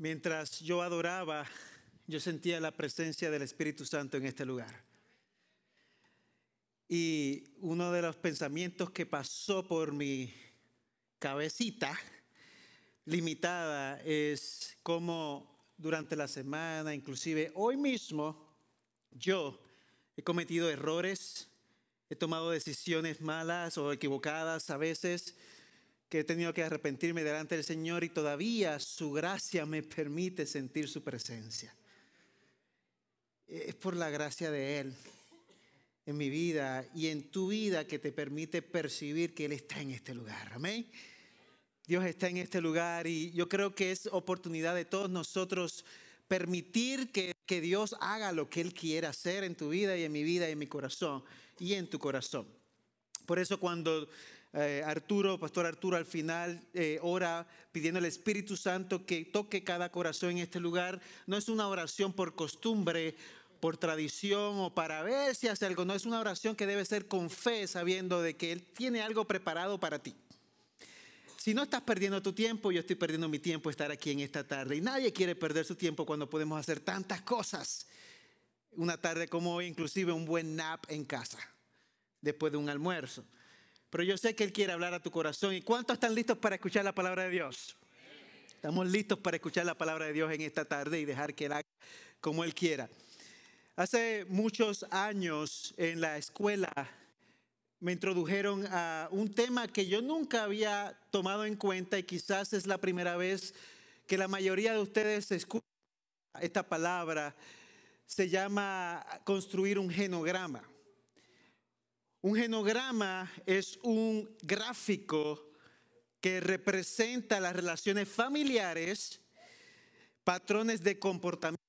Mientras yo adoraba, yo sentía la presencia del Espíritu Santo en este lugar. Y uno de los pensamientos que pasó por mi cabecita limitada es cómo durante la semana, inclusive hoy mismo, yo he cometido errores, he tomado decisiones malas o equivocadas a veces que he tenido que arrepentirme delante del Señor y todavía su gracia me permite sentir su presencia. Es por la gracia de Él en mi vida y en tu vida que te permite percibir que Él está en este lugar. Amén. Dios está en este lugar y yo creo que es oportunidad de todos nosotros permitir que, que Dios haga lo que Él quiera hacer en tu vida y en mi vida y en mi corazón y en tu corazón. Por eso cuando eh, Arturo, Pastor Arturo, al final eh, ora pidiendo al Espíritu Santo que toque cada corazón en este lugar. No es una oración por costumbre, por tradición o para ver si hace algo. No, es una oración que debe ser con fe, sabiendo de que Él tiene algo preparado para ti. Si no estás perdiendo tu tiempo, yo estoy perdiendo mi tiempo estar aquí en esta tarde. Y nadie quiere perder su tiempo cuando podemos hacer tantas cosas. Una tarde como hoy, inclusive un buen nap en casa, después de un almuerzo. Pero yo sé que Él quiere hablar a tu corazón. ¿Y cuántos están listos para escuchar la palabra de Dios? Estamos listos para escuchar la palabra de Dios en esta tarde y dejar que Él haga como Él quiera. Hace muchos años en la escuela me introdujeron a un tema que yo nunca había tomado en cuenta y quizás es la primera vez que la mayoría de ustedes escuchan esta palabra. Se llama construir un genograma. Un genograma es un gráfico que representa las relaciones familiares, patrones de comportamiento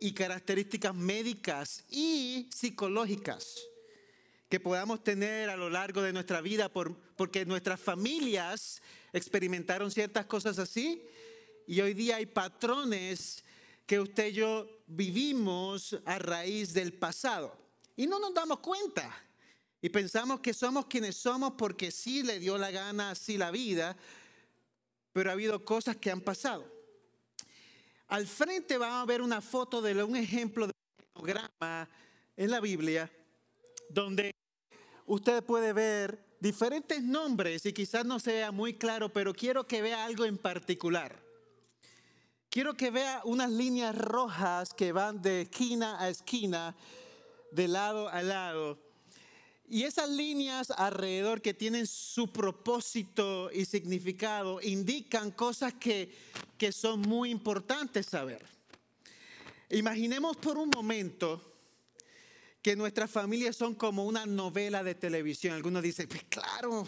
y características médicas y psicológicas que podamos tener a lo largo de nuestra vida por, porque nuestras familias experimentaron ciertas cosas así y hoy día hay patrones que usted y yo vivimos a raíz del pasado. Y no nos damos cuenta. Y pensamos que somos quienes somos porque sí le dio la gana así la vida, pero ha habido cosas que han pasado. Al frente van a ver una foto de un ejemplo de un programa en la Biblia donde usted puede ver diferentes nombres y quizás no sea muy claro, pero quiero que vea algo en particular. Quiero que vea unas líneas rojas que van de esquina a esquina de lado a lado. Y esas líneas alrededor que tienen su propósito y significado indican cosas que, que son muy importantes saber. Imaginemos por un momento que nuestras familias son como una novela de televisión. Algunos dicen, pues claro,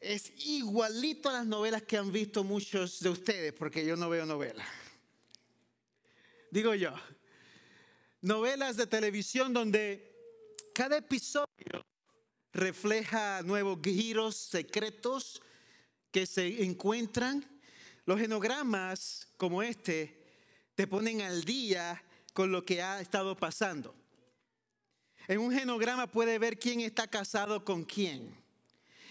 es igualito a las novelas que han visto muchos de ustedes, porque yo no veo novelas. Digo yo, novelas de televisión donde cada episodio refleja nuevos giros secretos que se encuentran. Los genogramas como este te ponen al día con lo que ha estado pasando. En un genograma puede ver quién está casado con quién.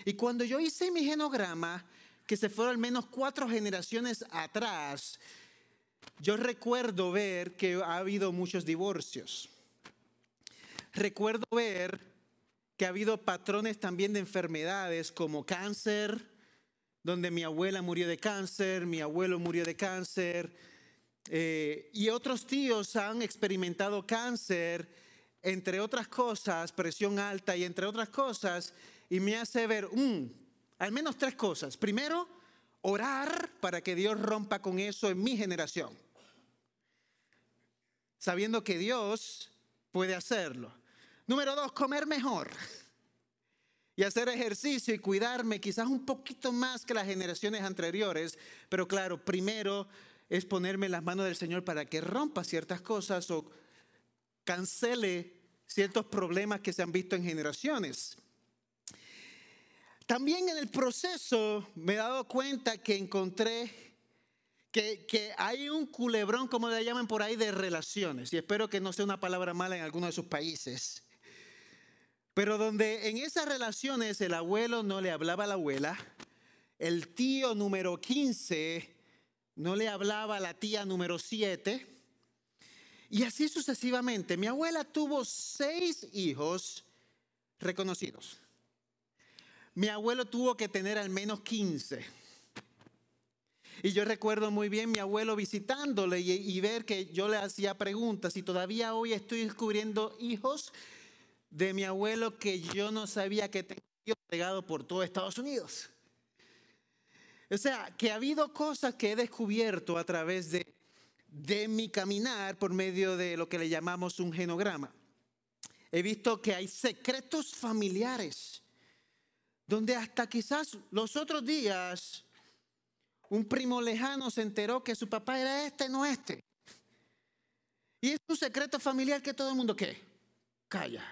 Y cuando yo hice mi genograma, que se fueron al menos cuatro generaciones atrás, yo recuerdo ver que ha habido muchos divorcios. Recuerdo ver que ha habido patrones también de enfermedades como cáncer, donde mi abuela murió de cáncer, mi abuelo murió de cáncer, eh, y otros tíos han experimentado cáncer, entre otras cosas, presión alta y entre otras cosas, y me hace ver, mm, al menos tres cosas. Primero, orar para que Dios rompa con eso en mi generación sabiendo que Dios puede hacerlo. Número dos, comer mejor y hacer ejercicio y cuidarme quizás un poquito más que las generaciones anteriores, pero claro, primero es ponerme en las manos del Señor para que rompa ciertas cosas o cancele ciertos problemas que se han visto en generaciones. También en el proceso me he dado cuenta que encontré que, hay un culebrón, como le llaman por ahí, de relaciones. Y espero que no sea una palabra mala en alguno de sus países. Pero donde en esas relaciones el abuelo no le hablaba a la abuela, el tío número 15 no le hablaba a la tía número 7. Y así sucesivamente. Mi abuela tuvo seis hijos reconocidos. Mi abuelo tuvo que tener al menos 15. Y yo recuerdo muy bien mi abuelo visitándole y, ver que yo le hacía preguntas y todavía hoy estoy descubriendo hijos de mi abuelo que yo no sabía que tenía pegado por todo Estados Unidos. O sea, que ha habido cosas que he descubierto a través de, de mi caminar por medio de lo que le llamamos un genograma. He visto que hay secretos familiares, donde hasta quizás los otros días un primo lejano se enteró que su papá era este, no este. Y es un secreto familiar que todo el mundo, ¿qué? Calla.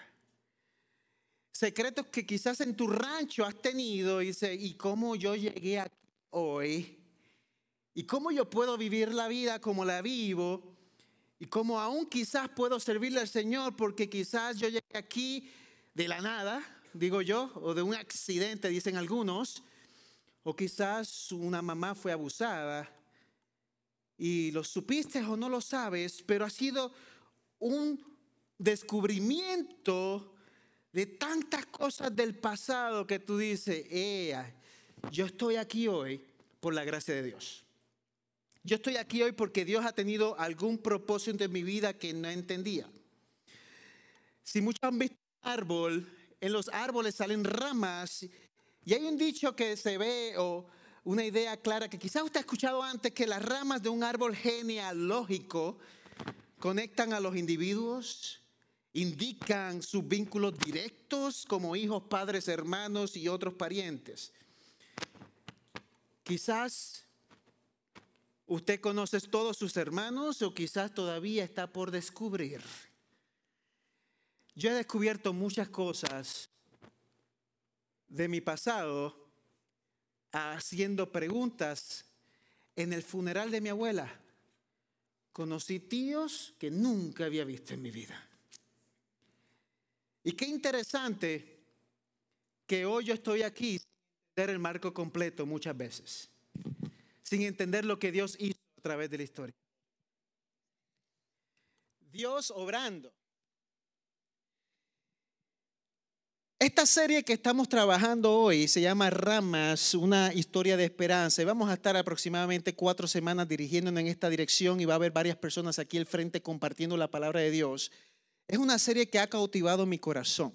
Secretos que quizás en tu rancho has tenido y dice, ¿y cómo yo llegué aquí hoy? ¿Y cómo yo puedo vivir la vida como la vivo? Y cómo aún quizás puedo servirle al Señor porque quizás yo llegué aquí de la nada, digo yo, o de un accidente, dicen algunos o quizás una mamá fue abusada y lo supiste o no lo sabes, pero ha sido un descubrimiento de tantas cosas del pasado que tú dices, yo estoy aquí hoy por la gracia de Dios. Yo estoy aquí hoy porque Dios ha tenido algún propósito en mi vida que no entendía. Si muchos han visto un árbol, en los árboles salen ramas y hay un dicho que se ve o una idea clara que quizás usted ha escuchado antes que las ramas de un árbol genealógico conectan a los individuos, indican sus vínculos directos como hijos, padres, hermanos y otros parientes. Quizás usted conoce todos sus hermanos o quizás todavía está por descubrir. Yo he descubierto muchas cosas de mi pasado haciendo preguntas en el funeral de mi abuela. Conocí tíos que nunca había visto en mi vida. Y qué interesante que hoy yo estoy aquí sin entender el marco completo muchas veces, sin entender lo que Dios hizo a través de la historia. Dios obrando Esta serie que estamos trabajando hoy se llama Ramas, una historia de esperanza. Y vamos a estar aproximadamente cuatro semanas dirigiéndonos en esta dirección y va a haber varias personas aquí al frente compartiendo la palabra de Dios. Es una serie que ha cautivado mi corazón.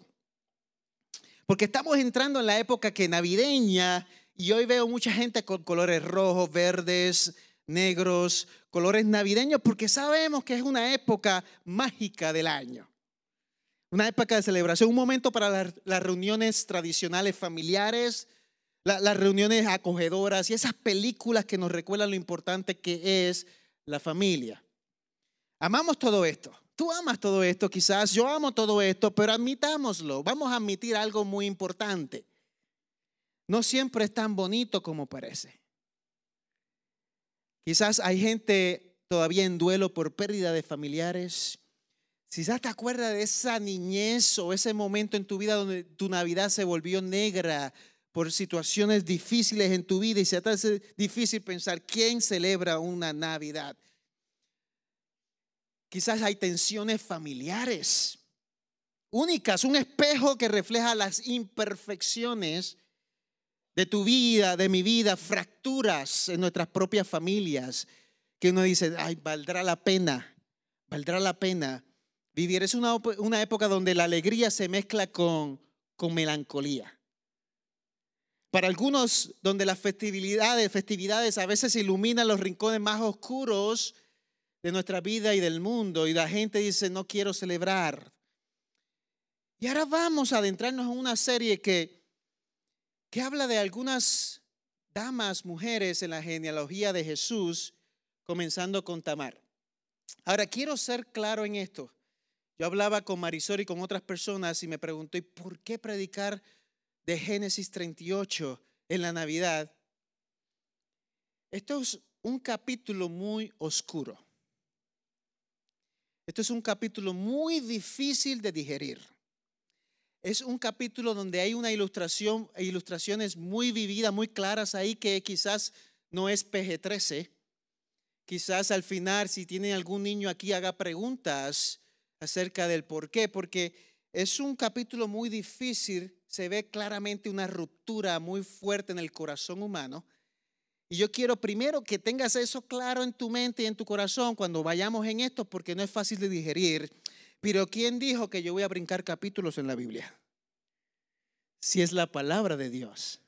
Porque estamos entrando en la época que navideña y hoy veo mucha gente con colores rojos, verdes, negros, colores navideños, porque sabemos que es una época mágica del año. Una época de celebración, un momento para las, reuniones tradicionales familiares, las reuniones acogedoras y esas películas que nos recuerdan lo importante que es la familia. Amamos todo esto. Tú amas todo esto, quizás yo amo todo esto, pero admitámoslo. Vamos a admitir algo muy importante. No siempre es tan bonito como parece. Quizás hay gente todavía en duelo por pérdida de familiares. Ya te acuerdas de esa niñez o ese momento en tu vida donde tu Navidad se volvió negra por situaciones difíciles en tu vida y se te hace difícil pensar quién celebra una Navidad. Quizás hay tensiones familiares únicas, un espejo que refleja las imperfecciones de tu vida, de mi vida, fracturas en nuestras propias familias, que uno dice, ay, valdrá la pena, valdrá la pena Vivir es una, una época donde la alegría se mezcla con, con melancolía. Para algunos, donde las festividades, festividades a veces iluminan los rincones más oscuros de nuestra vida y del mundo, y la gente dice, no quiero celebrar. Y ahora vamos a adentrarnos en una serie que, que habla de algunas damas, mujeres en la genealogía de Jesús, comenzando con Tamar. Ahora, quiero ser claro en esto. Yo hablaba con Marisol y con otras personas y me pregunté, ¿por qué predicar de Génesis 38 en la Navidad? Esto es un capítulo muy oscuro. Esto es un capítulo muy difícil de digerir. Es un capítulo donde hay una ilustración, ilustraciones muy vividas, muy claras ahí que quizás no es PG-13, quizás al final, si tiene algún niño aquí, haga preguntas acerca del por qué, porque es un capítulo muy difícil, se ve claramente una ruptura muy fuerte en el corazón humano. Y yo quiero primero que tengas eso claro en tu mente y en tu corazón cuando vayamos en esto, porque no es fácil de digerir. Pero ¿quién dijo que yo voy a brincar capítulos en la Biblia? Si es la palabra de Dios.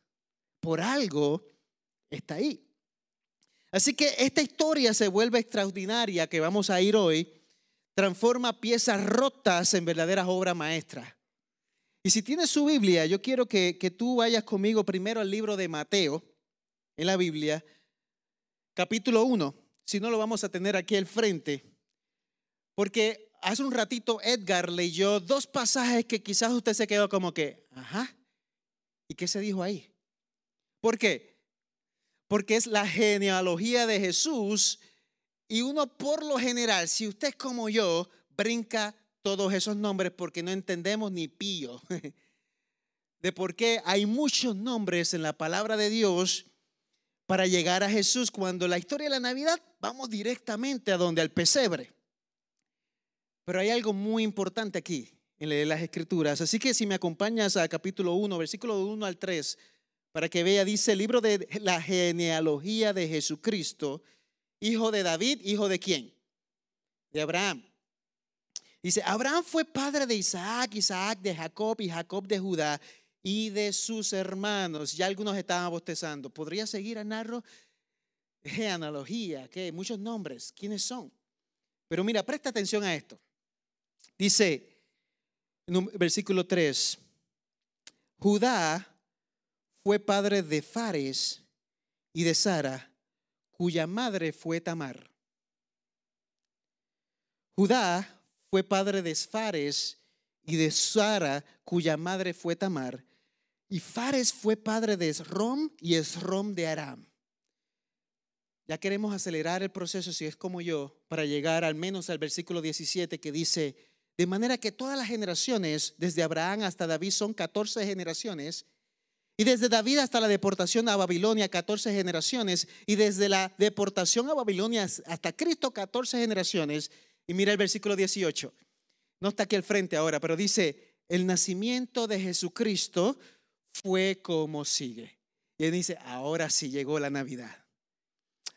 Por algo está ahí. Así que esta historia se vuelve extraordinaria que vamos a ir hoy, transforma piezas rotas en verdaderas obras maestras. Y si tienes su Biblia, yo quiero que, que tú vayas conmigo primero al libro de Mateo, en la Biblia, capítulo 1, si no lo vamos a tener aquí al frente, porque hace un ratito Edgar leyó dos pasajes que quizás usted se quedó como que, ajá, ¿y qué se dijo ahí? ¿Por qué? Porque es la genealogía de Jesús y uno por lo general, si usted como yo, brinca todos esos nombres porque no entendemos ni pío de por qué hay muchos nombres en la palabra de Dios para llegar a Jesús. Cuando la historia de la Navidad, vamos directamente a donde, al pesebre. Pero hay algo muy importante aquí en las escrituras. Así que si me acompañas a capítulo 1, versículo 1 al 3, para que vea, dice el libro de la genealogía de Jesucristo, hijo de David, hijo de quién? De Abraham. Dice, Abraham fue padre de Isaac, Isaac de Jacob y Jacob de Judá y de sus hermanos. Ya algunos estaban bostezando. ¿Podría seguir a narro? Genealogía, que muchos nombres. ¿Quiénes son? Pero mira, presta atención a esto. Dice, en versículo 3, Judá fue padre de Fares y de Sara, cuya madre fue Tamar. Judá fue padre de Fares y de Sara, cuya madre fue Tamar. Y Fares fue padre de Esrom y Esrom de Aram. Ya queremos acelerar el proceso, si es como yo, para llegar al menos al versículo 17 que dice, de manera que todas las generaciones, desde Abraham hasta David, son 14 generaciones, y desde David hasta la deportación a Babilonia, 14 generaciones. Y desde la deportación a Babilonia hasta Cristo, 14 generaciones. Y mira el versículo 18. No está aquí al frente ahora, pero dice, el nacimiento de Jesucristo fue como sigue. Y él dice, ahora sí llegó la Navidad.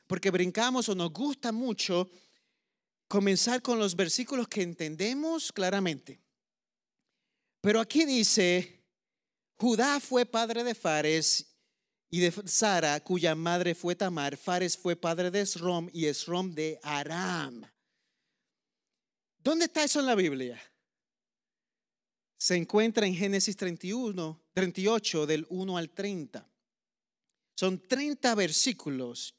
Porque brincamos o nos gusta mucho comenzar con los versículos que entendemos claramente. Pero aquí dice, Judá fue padre de Fares y de Sara, cuya madre fue Tamar. Fares fue padre de Esrom y Esrom de Aram. ¿Dónde está eso en la Biblia? Se encuentra en Génesis 31, 38, del 1 al 30. Son 30 versículos.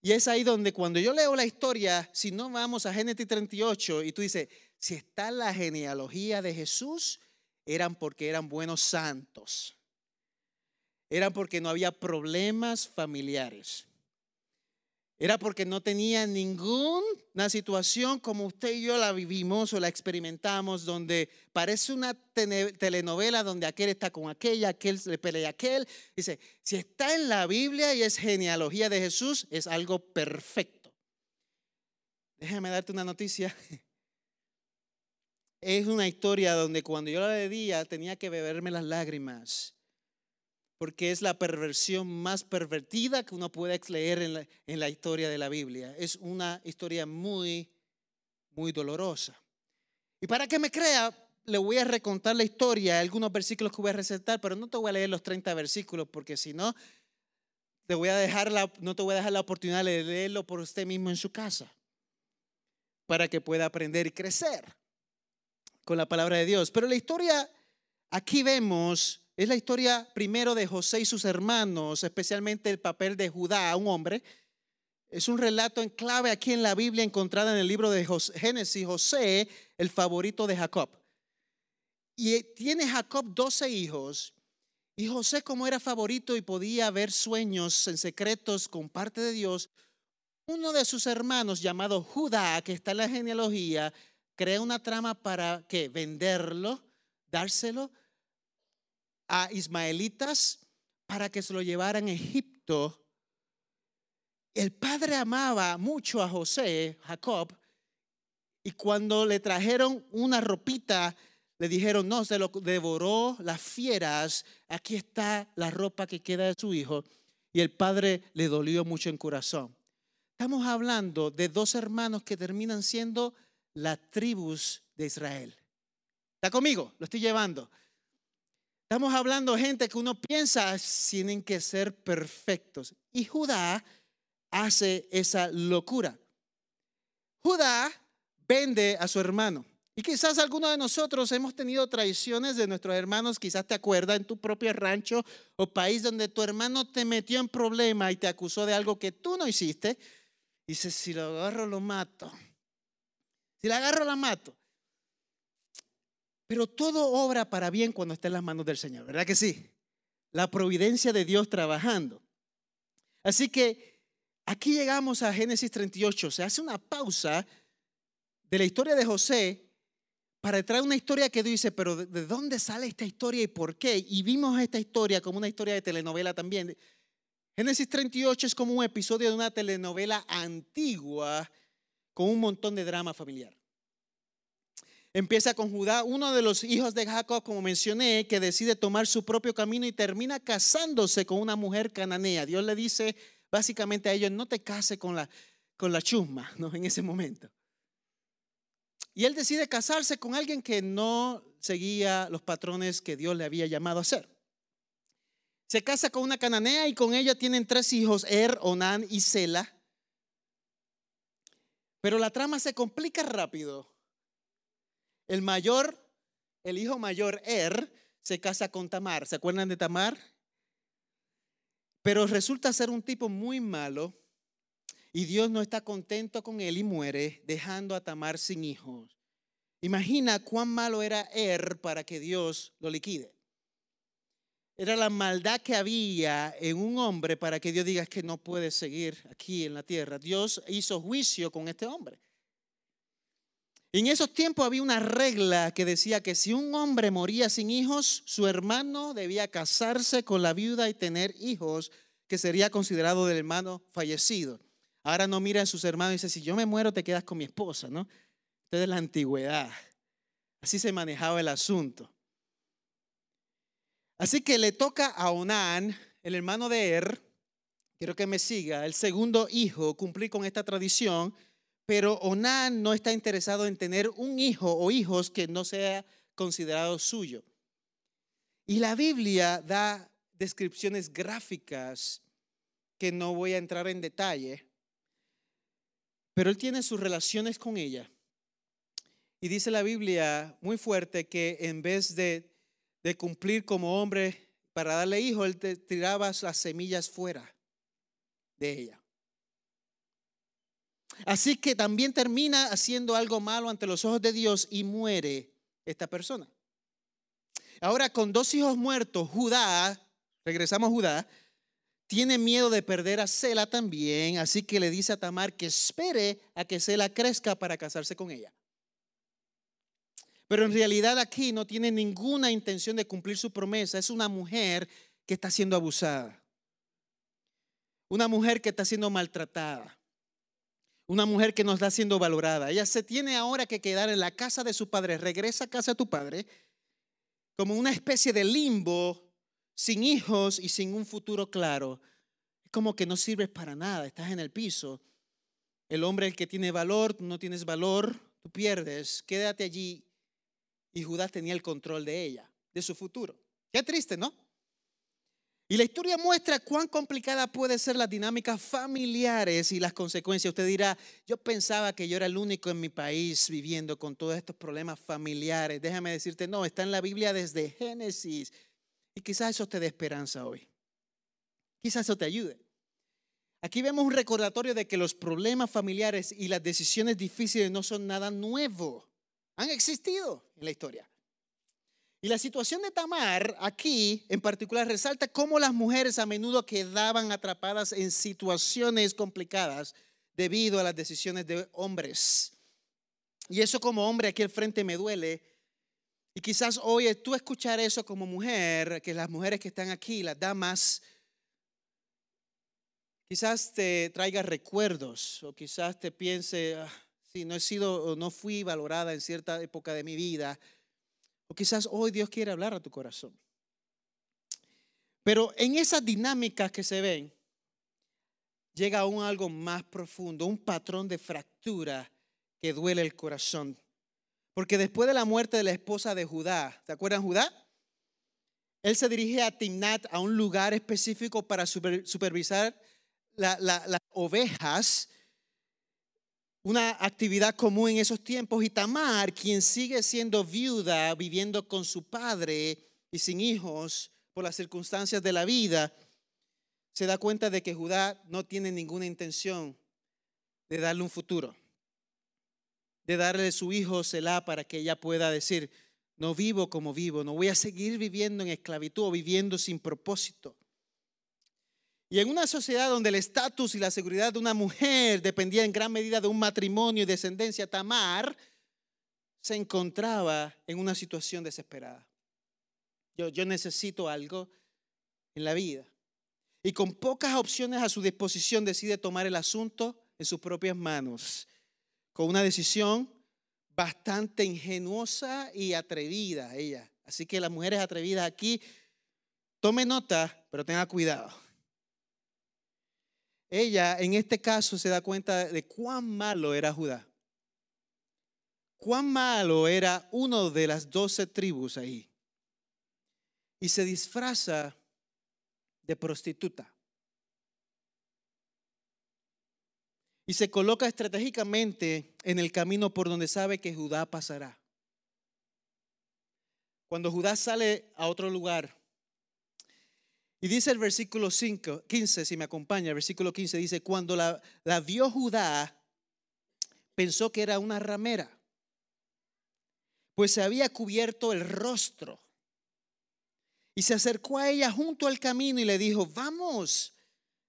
Y es ahí donde cuando yo leo la historia, si no vamos a Génesis 38 y tú dices, si está la genealogía de Jesús, eran porque eran buenos santos. Eran porque no había problemas familiares. Era porque no tenían ninguna situación como usted y yo la vivimos o la experimentamos, donde parece una telenovela donde aquel está con aquella, aquel le pelea a aquel. Dice, si está en la Biblia y es genealogía de Jesús, es algo perfecto. Déjame darte una noticia. Es una historia donde cuando yo la leía tenía que beberme las lágrimas, porque es la perversión más pervertida que uno puede leer en la, en la historia de la Biblia. Es una historia muy, muy dolorosa. Y para que me crea, le voy a recontar la historia, algunos versículos que voy a recetar, pero no te voy a leer los 30 versículos, porque si no, te voy a dejar la, no te voy a dejar la oportunidad de leerlo por usted mismo en su casa, para que pueda aprender y crecer con la palabra de Dios. Pero la historia, aquí vemos, es la historia primero de José y sus hermanos, especialmente el papel de Judá, un hombre. Es un relato en clave aquí en la Biblia encontrada en el libro de Génesis, José, el favorito de Jacob. Y tiene Jacob 12 hijos. Y José, como era favorito y podía ver sueños en secretos con parte de Dios, uno de sus hermanos llamado Judá, que está en la genealogía, crea una trama para que venderlo, dárselo a ismaelitas para que se lo llevaran a Egipto el padre amaba mucho a José, Jacob, y cuando le trajeron una ropita, le dijeron, no, se lo devoró las fieras, aquí está la ropa que queda de su hijo. Y el padre le dolió mucho en corazón. Estamos hablando de dos hermanos que terminan siendo las tribus de Israel. ¿Está conmigo? Lo estoy llevando. Estamos hablando gente que uno piensa tienen que ser perfectos. Y Judá hace esa locura. Judá vende a su hermano. Y quizás algunos de nosotros hemos tenido traiciones de nuestros hermanos, quizás te acuerdas en tu propio rancho o país donde tu hermano te metió en problema y te acusó de algo que tú no hiciste. Dices, si lo agarro, lo mato. Si la agarro, la mato. Pero todo obra para bien cuando está en las manos del Señor, ¿verdad que sí? La providencia de Dios trabajando. Así que aquí llegamos a Génesis 38. Se hace una pausa de la historia de José para traer una historia que dice, pero ¿de dónde sale esta historia y por qué? Y vimos esta historia como una historia de telenovela también. Génesis 38 es como un episodio de una telenovela antigua con un montón de drama familiar. Empieza con Judá, uno de los hijos de Jacob, como mencioné, que decide tomar su propio camino y termina casándose con una mujer cananea. Dios le dice básicamente a ellos, no te case con la, con la chusma, ¿no? En ese momento. Y él decide casarse con alguien que no seguía los patrones que Dios le había llamado a hacer. Se casa con una cananea y con ella tienen tres hijos, Er, Onán y Sela. Pero la trama se complica rápido el mayor, el hijo mayor, Er, se casa con Tamar. ¿Se acuerdan de Tamar? Pero resulta ser un tipo muy malo y Dios no está contento con él y muere dejando a Tamar sin hijos. Imagina cuán malo era Er para que Dios lo liquide. Era la maldad que había en un hombre para que Dios diga que no puede seguir aquí en la tierra. Dios hizo juicio con este hombre. En esos tiempos había una regla que decía que si un hombre moría sin hijos, su hermano debía casarse con la viuda y tener hijos, que sería considerado del hermano fallecido. Ahora no mira a sus hermanos y dice, si yo me muero te quedas con mi esposa, ¿no? Esto es la antigüedad. Así se manejaba el asunto. Así que le toca a Onán, el hermano de Er, quiero que me siga, el segundo hijo, cumplir con esta tradición pero Onán no está interesado en tener un hijo o hijos que no sea considerado suyo. Y la Biblia da descripciones gráficas que no voy a entrar en detalle, pero él tiene sus relaciones con ella. Y dice la Biblia muy fuerte que en vez de, de cumplir como hombre para darle hijo, él tiraba las semillas fuera de ella. Así que también termina haciendo algo malo ante los ojos de Dios y muere esta persona. Ahora, con dos hijos muertos, Judá, regresamos a Judá, tiene miedo de perder a Sela también, así que le dice a Tamar que espere a que Sela crezca para casarse con ella. Pero en realidad aquí no tiene ninguna intención de cumplir su promesa, es una mujer que está siendo abusada, una mujer que está siendo maltratada. Una mujer que no está siendo valorada. Ella se tiene ahora que quedar en la casa de su padre. Regresa a casa de tu padre como una especie de limbo, sin hijos y sin un futuro claro. Es como que no sirves para nada. Estás en el piso. El hombre el que tiene valor, tú no tienes valor, tú pierdes. Quédate allí. Y Judas tenía el control de ella, de su futuro. Qué triste, ¿no? Y la historia muestra cuán complicada puede ser las dinámicas familiares y las consecuencias. Usted dirá, yo pensaba que yo era el único en mi país viviendo con todos estos problemas familiares. Déjame decirte, no, está en la Biblia desde Génesis. Y quizás eso te dé esperanza hoy. Quizás eso te ayude. Aquí vemos un recordatorio de que los problemas familiares y las decisiones difíciles no son nada nuevo. Han existido en la historia. Y la situación de Tamar aquí en particular resalta cómo las mujeres a menudo quedaban atrapadas en situaciones complicadas debido a las decisiones de hombres. Y eso como hombre aquí al frente me duele. Y quizás hoy tú escuchar eso como mujer, que las mujeres que están aquí, las damas, quizás te traiga recuerdos o quizás te piense, ah, si no he sido o no fui valorada en cierta época de mi vida, o quizás hoy Dios quiere hablar a tu corazón. Pero en esas dinámicas que se ven, llega aún algo más profundo, un patrón de fractura que duele el corazón. Porque después de la muerte de la esposa de Judá, ¿te acuerdan Judá? Él se dirige a Timnat, a un lugar específico para supervisar las ovejas, una actividad común en esos tiempos. Y Tamar, quien sigue siendo viuda, viviendo con su padre y sin hijos por las circunstancias de la vida, se da cuenta de que Judá no tiene ninguna intención de darle un futuro, de darle su hijo Selah para que ella pueda decir, no vivo como vivo, no voy a seguir viviendo en esclavitud o viviendo sin propósito. Y en una sociedad donde el estatus y la seguridad de una mujer dependía en gran medida de un matrimonio y descendencia, Tamar se encontraba en una situación desesperada. Yo, necesito algo en la vida. Y con pocas opciones a su disposición decide tomar el asunto en sus propias manos, con una decisión bastante ingenuosa y atrevida ella. Así que las mujeres atrevidas aquí, tome nota, pero tenga cuidado. Ella en este caso se da cuenta de cuán malo era Judá. Cuán malo era uno de las doce tribus ahí. Y se disfraza de prostituta. y se coloca estratégicamente en el camino por donde sabe que Judá pasará. Cuando Judá sale a otro lugar, y dice el versículo 5, 15, si me acompaña, el versículo 15 dice, cuando la, la vio Judá, pensó que era una ramera, pues se había cubierto el rostro. Y se acercó a ella junto al camino y le dijo, vamos,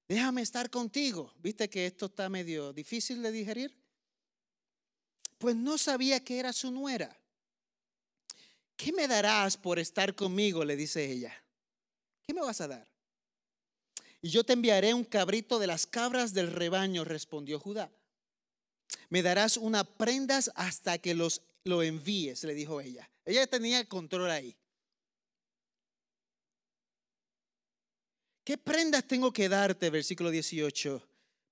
déjame estar contigo. ¿Viste que esto está medio difícil de digerir? Pues no sabía que era su nuera. ¿Qué me darás por estar conmigo? le dice ella. ¿Qué me vas a dar? Y yo te enviaré un cabrito de las cabras del rebaño, respondió Judá. Me darás una prendas hasta que los, lo envíes, le dijo ella. Ella tenía control ahí. ¿Qué prendas tengo que darte? Versículo 18,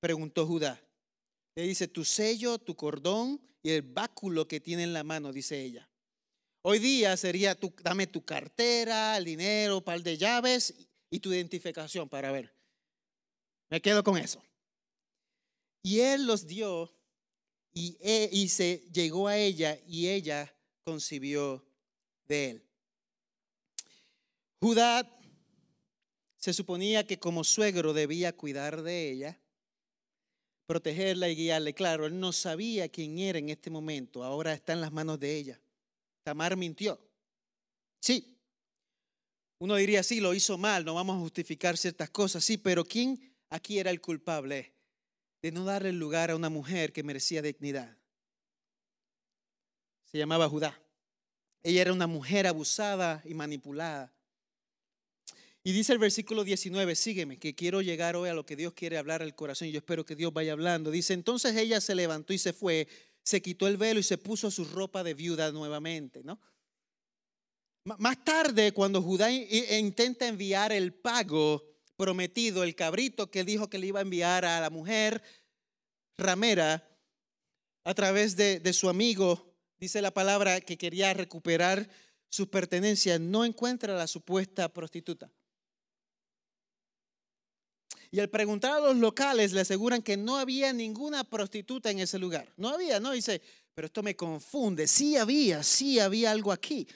preguntó Judá. Le dice, tu sello, tu cordón y el báculo que tiene en la mano, dice ella. Hoy día sería, tu, dame tu cartera, el dinero, par de llaves y tu identificación para ver. Me quedo con eso. Y él los dio y, e, y se llegó a ella y ella concibió de él. Judá se suponía que como suegro debía cuidar de ella, protegerla y guiarle. Claro, él no sabía quién era en este momento, ahora está en las manos de ella. Tamar mintió. Sí, uno diría, sí, lo hizo mal, no vamos a justificar ciertas cosas, sí, pero ¿quién aquí era el culpable de no darle lugar a una mujer que merecía dignidad? Se llamaba Judá. Ella era una mujer abusada y manipulada. Y dice el versículo 19, sígueme, que quiero llegar hoy a lo que Dios quiere hablar al corazón y yo espero que Dios vaya hablando. Dice, entonces ella se levantó y se fue, se quitó el velo y se puso su ropa de viuda nuevamente, ¿no? Más tarde, cuando Judá intenta enviar el pago prometido, el cabrito que dijo que le iba a enviar a la mujer ramera a través de, de su amigo, dice la palabra que quería recuperar sus pertenencias, no encuentra a la supuesta prostituta. Y al preguntar a los locales le aseguran que no había ninguna prostituta en ese lugar. No había, no dice, pero esto me confunde. Sí había, sí había algo aquí.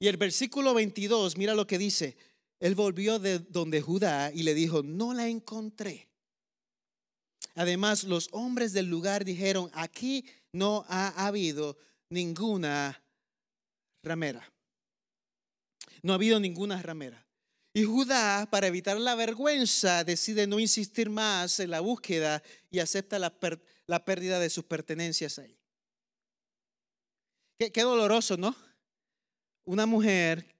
Y el versículo 22, mira lo que dice. Él volvió de donde Judá y le dijo, no la encontré. Además, los hombres del lugar dijeron, aquí no ha habido ninguna ramera. No ha habido ninguna ramera. Y Judá, para evitar la vergüenza, decide no insistir más en la búsqueda y acepta la, pérdida de sus pertenencias ahí. Qué, qué doloroso, ¿no? Una mujer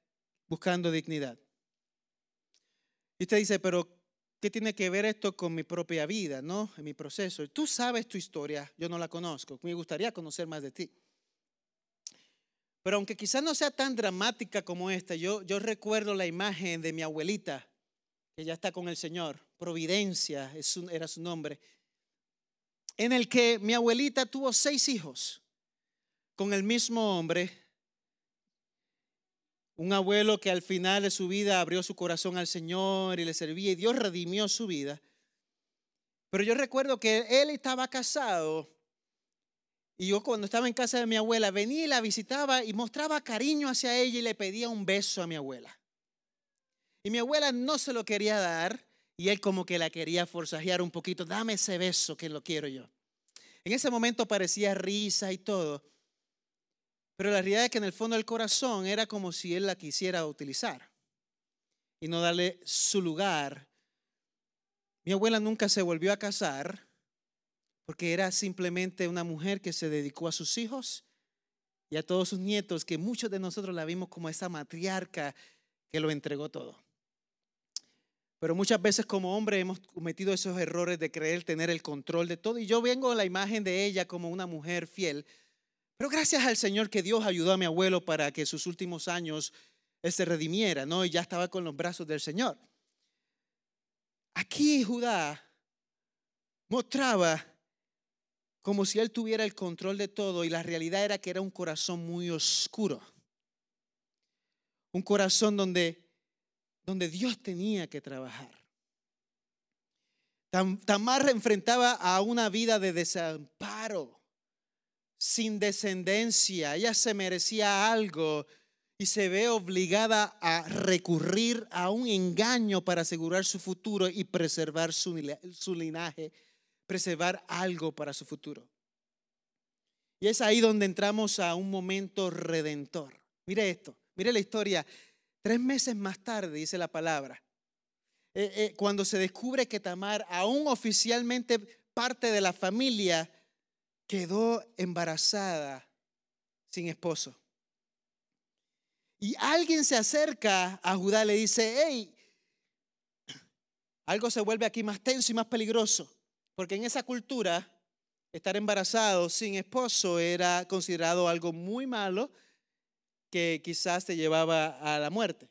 buscando dignidad. Y usted dice, pero qué tiene que ver esto con mi propia vida, ¿no? En mi proceso. Tú sabes tu historia, yo no la conozco. Me gustaría conocer más de ti. Pero aunque quizás no sea tan dramática como esta, yo, yo recuerdo la imagen de mi abuelita, que ya está con el Señor, Providencia era su nombre, en el que mi abuelita tuvo seis hijos con el mismo hombre. Un abuelo que al final de su vida abrió su corazón al Señor y le servía y Dios redimió su vida. Pero yo recuerdo que él estaba casado y yo cuando estaba en casa de mi abuela, venía y la visitaba y mostraba cariño hacia ella y le pedía un beso a mi abuela. Y mi abuela no se lo quería dar y él como que la quería forzajear un poquito, dame ese beso que lo quiero yo. En ese momento parecía risa y todo, pero la realidad es que en el fondo del corazón era como si él la quisiera utilizar y no darle su lugar. Mi abuela nunca se volvió a casar porque era simplemente una mujer que se dedicó a sus hijos y a todos sus nietos, que muchos de nosotros la vimos como esa matriarca que lo entregó todo. Pero muchas veces como hombre hemos cometido esos errores de creer tener el control de todo. Y yo vengo a la imagen de ella como una mujer fiel. Pero gracias al Señor que Dios ayudó a mi abuelo para que sus últimos años él se redimiera, ¿no? Y ya estaba con los brazos del Señor. Aquí Judá mostraba como si él tuviera el control de todo y la realidad era que era un corazón muy oscuro. Un corazón donde, donde Dios tenía que trabajar. Tamar enfrentaba a una vida de desamparo, sin descendencia. Ella se merecía algo y se ve obligada a recurrir a un engaño para asegurar su futuro y preservar su, su linaje preservar algo para su futuro. Y es ahí donde entramos a un momento redentor. Mire esto, mire la historia. Tres meses más tarde, dice la palabra, eh, eh, cuando se descubre que Tamar, aún oficialmente parte de la familia, quedó embarazada sin esposo. Y alguien se acerca a Judá le dice, hey, algo se vuelve aquí más tenso y más peligroso. Porque en esa cultura, estar embarazado sin esposo era considerado algo muy malo que quizás te llevaba a la muerte.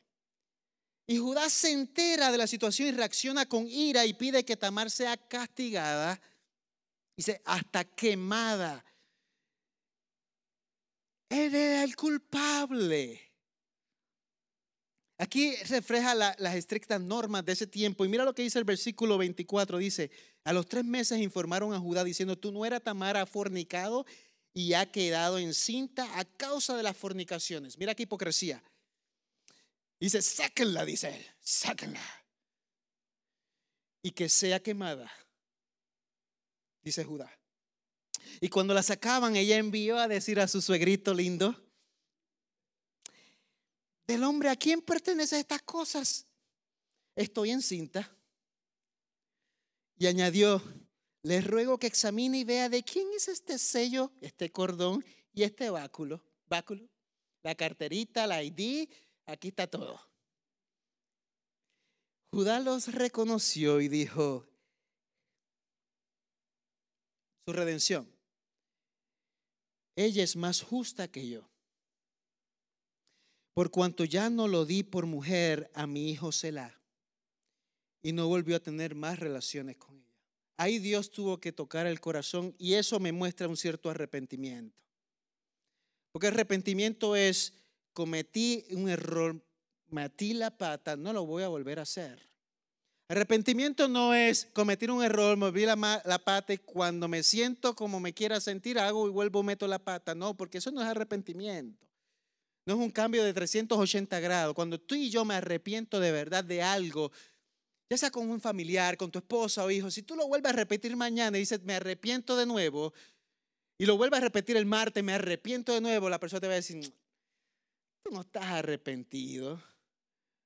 Y Judá se entera de la situación y reacciona con ira y pide que Tamar sea castigada. Dice, hasta quemada. Él era el culpable. Aquí refleja las estrictas normas de ese tiempo. Y mira lo que dice el versículo 24. Dice, a los tres meses informaron a Judá diciendo, tú no eras Tamara fornicado y ha quedado encinta a causa de las fornicaciones. Mira qué hipocresía. Dice, sáquenla, dice él, sáquenla. Y que sea quemada, dice Judá. Y cuando la sacaban, ella envió a decir a su suegrito lindo, del hombre a quién pertenecen estas cosas. Estoy encinta. Y añadió, les ruego que examine y vea de quién es este sello, este cordón y este báculo. Báculo, la carterita, la ID, aquí está todo. Judá los reconoció y dijo, su redención, ella es más justa que yo por cuanto ya no lo di por mujer a mi hijo Selah, y no volvió a tener más relaciones con ella. Ahí Dios tuvo que tocar el corazón y eso me muestra un cierto arrepentimiento. Porque arrepentimiento es, cometí un error, metí la pata, no lo voy a volver a hacer. Arrepentimiento no es cometer un error, moví la, la pata y cuando me siento como me quiera sentir, hago y vuelvo, meto la pata. No, porque eso no es arrepentimiento. No es un cambio de 380 grados. Cuando tú y yo me arrepiento de verdad de algo, ya sea con un familiar, con tu esposa o hijo, si tú lo vuelves a repetir mañana y dices, me arrepiento de nuevo, y lo vuelves a repetir el martes, me arrepiento de nuevo, la persona te va a decir, tú no estás arrepentido.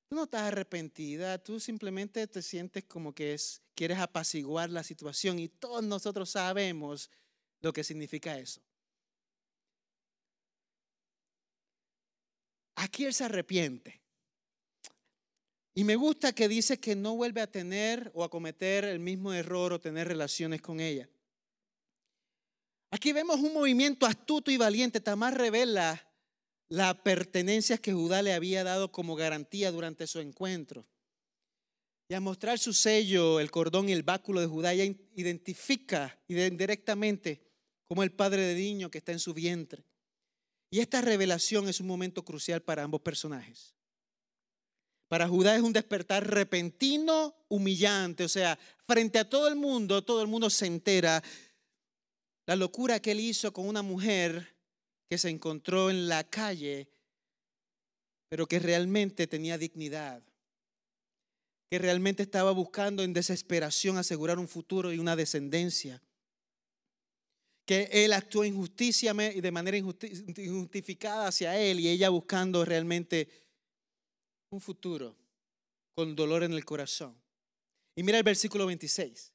Tú no estás arrepentida, tú simplemente te sientes como que es, quieres apaciguar la situación y todos nosotros sabemos lo que significa eso. Aquí él se arrepiente. Y me gusta que dice que no vuelve a tener o a cometer el mismo error o tener relaciones con ella. Aquí vemos un movimiento astuto y valiente. Tamar revela la pertenencia que Judá le había dado como garantía durante su encuentro. Y al mostrar su sello, el cordón y el báculo de Judá, ella identifica indirectamente como el padre de niño que está en su vientre. Y esta revelación es un momento crucial para ambos personajes. Para Judá es un despertar repentino, humillante, o sea, frente a todo el mundo, todo el mundo se entera la locura que él hizo con una mujer que se encontró en la calle, pero que realmente tenía dignidad, que realmente estaba buscando en desesperación asegurar un futuro y una descendencia, que él actuó injusticia y de manera injustificada hacia él y ella buscando realmente un futuro con dolor en el corazón. Y mira el versículo 26.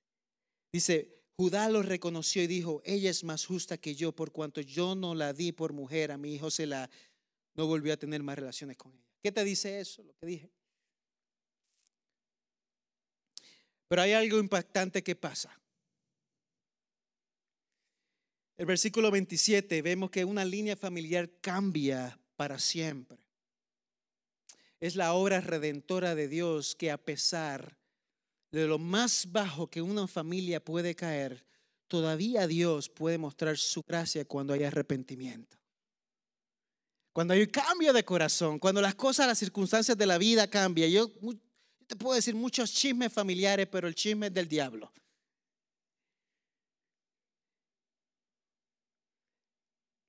Dice, Judá lo reconoció y dijo, ella es más justa que yo por cuanto yo no la di por mujer, a mi hijo se la no volvió a tener más relaciones con ella. ¿Qué te dice eso? Lo que dije. Pero hay algo impactante que pasa. El versículo 27 vemos que una línea familiar cambia para siempre. Es la obra redentora de Dios que a pesar de lo más bajo que una familia puede caer, todavía Dios puede mostrar su gracia cuando hay arrepentimiento. Cuando hay un cambio de corazón, cuando las cosas, las circunstancias de la vida cambian. Yo, te puedo decir muchos chismes familiares, pero el chisme es del diablo.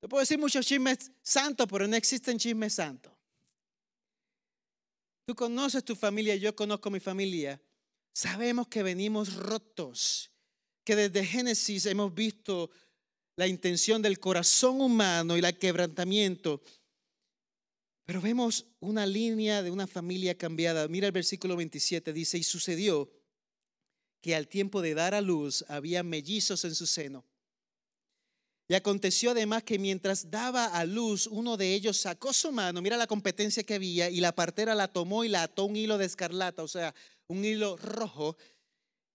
Te puedo decir muchos chismes santos, pero no existen chismes santos. Tú conoces tu familia, yo conozco mi familia. Sabemos que venimos rotos, que desde Génesis hemos visto la intención del corazón humano y el quebrantamiento. Pero vemos una línea de una familia cambiada. Mira el versículo 27, dice, y sucedió que al tiempo de dar a luz había mellizos en su seno. Y aconteció además que mientras daba a luz, uno de ellos sacó su mano, mira la competencia que había, y la partera la tomó y la ató un hilo de escarlata, o sea, un hilo rojo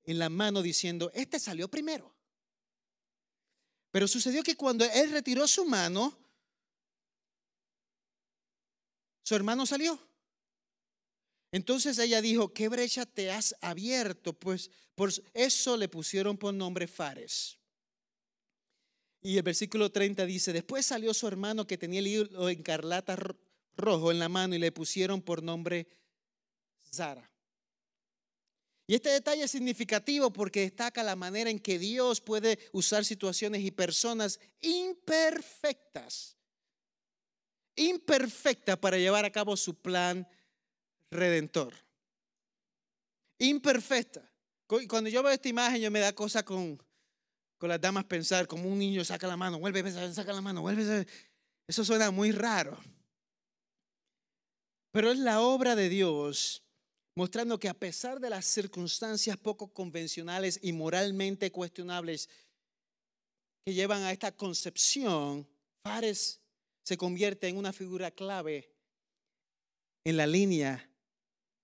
en la mano diciendo, este salió primero. Pero sucedió que cuando él retiró su mano, su hermano salió. Entonces ella dijo, ¿qué brecha te has abierto? Pues por eso le pusieron por nombre Fares. Y el versículo 30 dice, después salió su hermano que tenía el hilo encarlata rojo en la mano y le pusieron por nombre Zara. Y este detalle es significativo porque destaca la manera en que Dios puede usar situaciones y personas imperfectas, imperfectas para llevar a cabo su plan redentor. Imperfecta. Cuando yo veo esta imagen, yo me da cosa con, con las damas pensar, como un niño saca la mano, vuelve, saca la mano, vuelve. Eso suena muy raro. Pero es la obra de Dios mostrando que a pesar de las circunstancias poco convencionales y moralmente cuestionables que llevan a esta concepción, Fares se convierte en una figura clave en la línea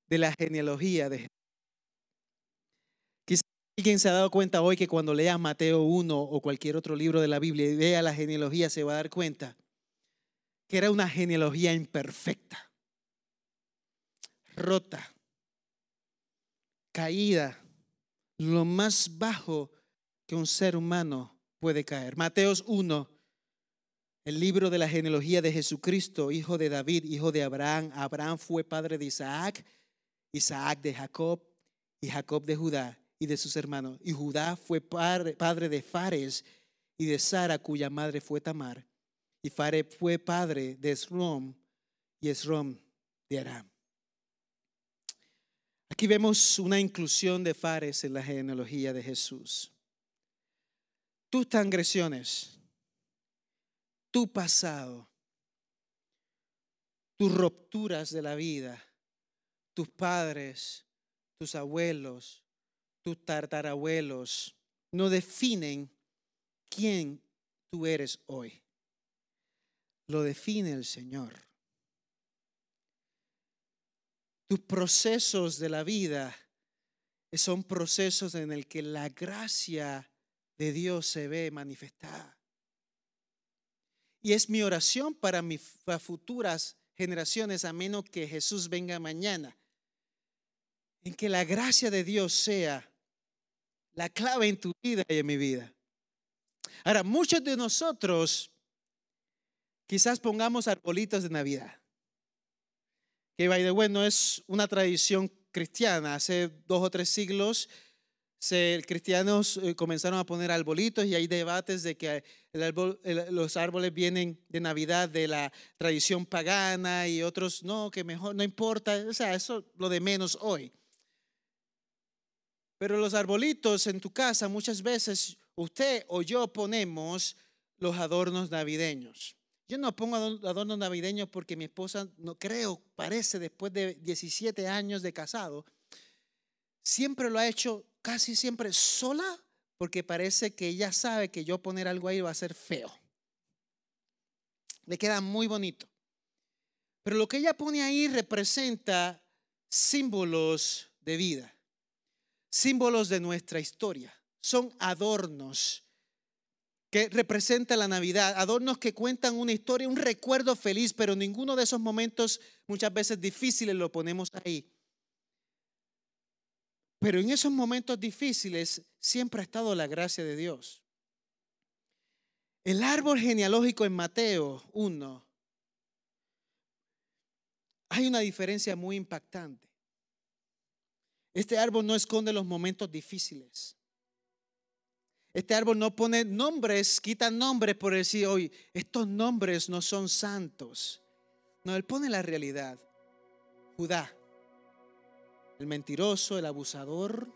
de la genealogía de alguien se ha dado cuenta hoy que cuando lea Mateo 1 o cualquier otro libro de la Biblia y vea la genealogía se va a dar cuenta que era una genealogía imperfecta, rota, caída, lo más bajo que un ser humano puede caer. Mateos 1, el libro de la genealogía de Jesucristo, hijo de David, hijo de Abraham. Abraham fue padre de Isaac, Isaac de Jacob y Jacob de Judá y de sus hermanos. Y Judá fue padre, de Fares y de Sara, cuya madre fue Tamar. Y Fares fue padre de Esrom y Esrom de Aram. Aquí vemos una inclusión de Fares en la genealogía de Jesús. Tus transgresiones, tu pasado, tus rupturas de la vida, tus padres, tus abuelos, tus tartarabuelos, no definen quién tú eres hoy. Lo define el Señor. tus procesos de la vida son procesos en el que la gracia de Dios se ve manifestada. Y es mi oración para mis futuras generaciones, a menos que Jesús venga mañana, en que la gracia de Dios sea la clave en tu vida y en mi vida. Ahora, muchos de nosotros quizás pongamos arbolitos de Navidad. Que, by the way, no es una tradición cristiana. Hace dos o tres siglos cristianos eh, comenzaron a poner arbolitos y hay debates de que los árboles vienen de Navidad de la tradición pagana y otros no, que mejor no importa, o sea, eso lo de menos hoy. Pero los arbolitos en tu casa muchas veces usted o yo ponemos los adornos navideños. Yo no pongo adornos navideños porque mi esposa, no creo, parece después de 17 años de casado, siempre lo ha hecho casi siempre sola porque parece que ella sabe que yo poner algo ahí va a ser feo. Le queda muy bonito. Pero lo que ella pone ahí representa símbolos de vida, símbolos de nuestra historia. Son adornos que representan la Navidad, adornos que cuentan una historia, un recuerdo feliz, pero ninguno de esos momentos muchas veces difíciles lo ponemos ahí. Pero en esos momentos difíciles siempre ha estado la gracia de Dios. El árbol genealógico en Mateo 1, hay una diferencia muy impactante. Este árbol no esconde los momentos difíciles. Este árbol no pone nombres, quita nombres por decir, hoy, estos nombres no son santos. No, él pone la realidad. Judá, el mentiroso, el abusador,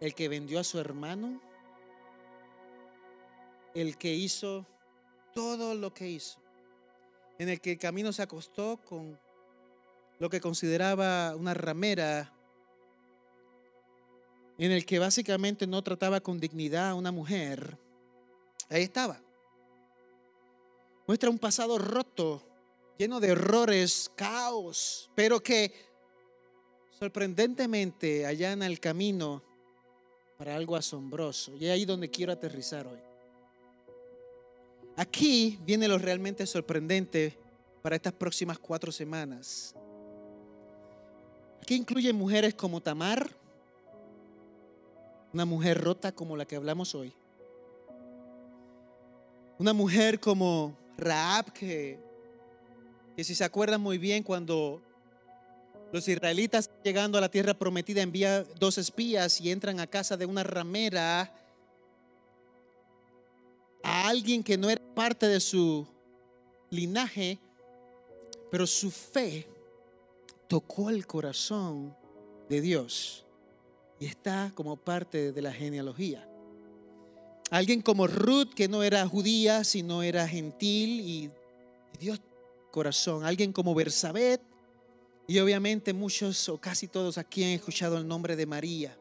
el que vendió a su hermano, el que hizo todo lo que hizo, en el que el camino se acostó con lo que consideraba una ramera, en el que básicamente no trataba con dignidad a una mujer. Ahí estaba. Muestra un pasado roto, lleno de errores, caos, pero que sorprendentemente allana el camino para algo asombroso. Y es ahí donde quiero aterrizar hoy. Aquí viene lo realmente sorprendente para estas próximas cuatro semanas. Aquí incluye mujeres como Tamar, una mujer rota como la que hablamos hoy. Una mujer como Raab, que, que si se acuerdan muy bien cuando los israelitas llegando a la tierra prometida envían dos espías y entran a casa de una ramera a alguien que no era parte de su linaje, pero su fe tocó el corazón de Dios y está como parte de la genealogía. Alguien como Ruth, que no era judía, sino era gentil y Dios corazón. Alguien como Bersabet, y obviamente muchos o casi todos aquí han escuchado el nombre de María.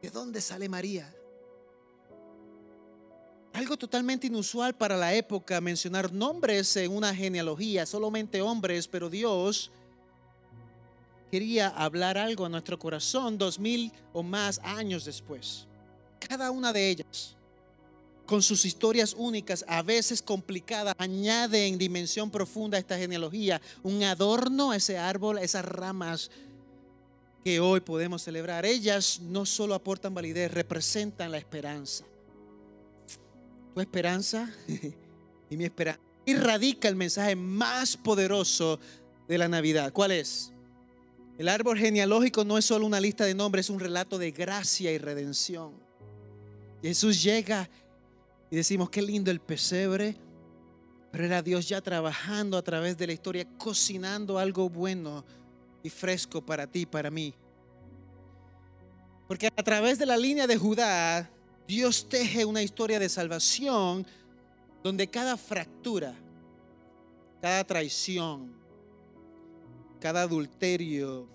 ¿De dónde sale María? Algo totalmente inusual para la época mencionar nombres en una genealogía, solamente hombres, pero Dios quería hablar algo a nuestro corazón dos mil o más años después. Cada una de ellas con sus historias únicas, a veces complicadas, añade en dimensión profunda a esta genealogía un adorno a ese árbol, a esas ramas que hoy podemos celebrar. Ellas no solo aportan validez, representan la esperanza. Tu esperanza y mi esperanza. Y radica el mensaje más poderoso de la Navidad. ¿Cuál es? El árbol genealógico no es solo una lista de nombres, es un relato de gracia y redención. Jesús llega y decimos, qué lindo el pesebre, pero era Dios ya trabajando a través de la historia, cocinando algo bueno y fresco para ti, para mí. Porque a través de la línea de Judá, Dios teje una historia de salvación donde cada fractura, cada traición, cada adulterio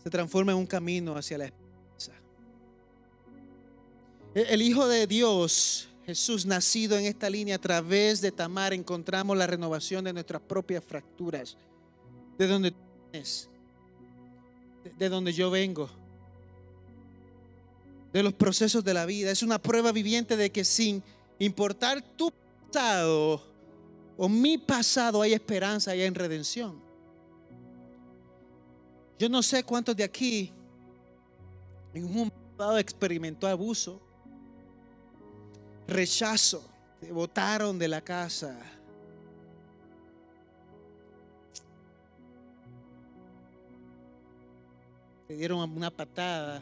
se transforma en un camino hacia la el Hijo de Dios, Jesús, nacido en esta línea a través de Tamar, encontramos la renovación de nuestras propias fracturas. De donde situaciones de donde yo vengo, de los procesos de la vida. Es una prueba viviente de que sin importar tu pasado o mi pasado hay esperanza y hay redención. Yo no sé cuántos de aquí en un momento experimentó abuso, rechazo, te botaron de la casa. Te dieron una patada.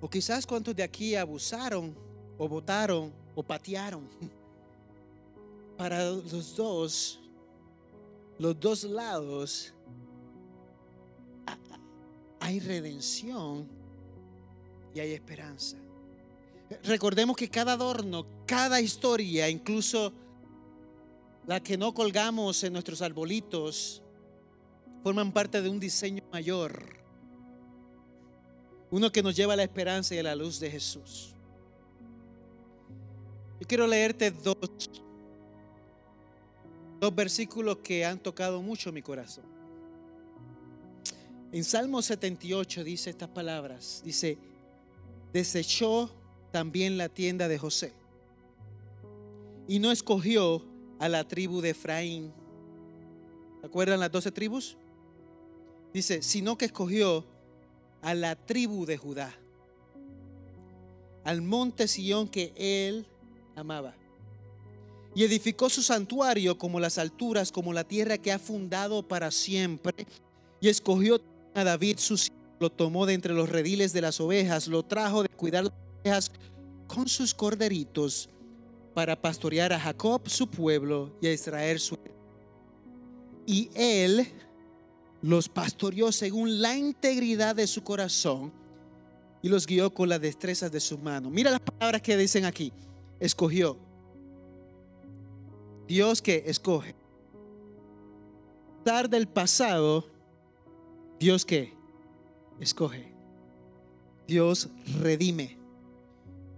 O quizás cuántos de aquí abusaron o votaron o patearon. Para los dos, los dos lados, hay redención y hay esperanza. Recordemos que cada adorno, cada historia, incluso la que no colgamos en nuestros arbolitos, forman parte de un diseño mayor uno que nos lleva a la esperanza y a la luz de Jesús. Yo quiero leerte dos, dos versículos que han tocado mucho mi corazón. En Salmo 78 dice estas palabras. Dice, desechó también la tienda de José y no escogió a la tribu de Efraín. ¿Se acuerdan las doce tribus? Dice, sino que escogió a la tribu de Judá, al monte Sión que él amaba. Y edificó su santuario como las alturas, como la tierra que ha fundado para siempre. Y escogió a David su lo tomó de entre los rediles de las ovejas, lo trajo de cuidar las ovejas con sus corderitos para pastorear a Jacob su pueblo y a Israel su. Y él los pastoreó según la integridad de su corazón y los guió con las destrezas de su mano. Mira las palabras que dicen aquí. Escogió. Dios que escoge. Dar del pasado, Dios que escoge. Dios redime.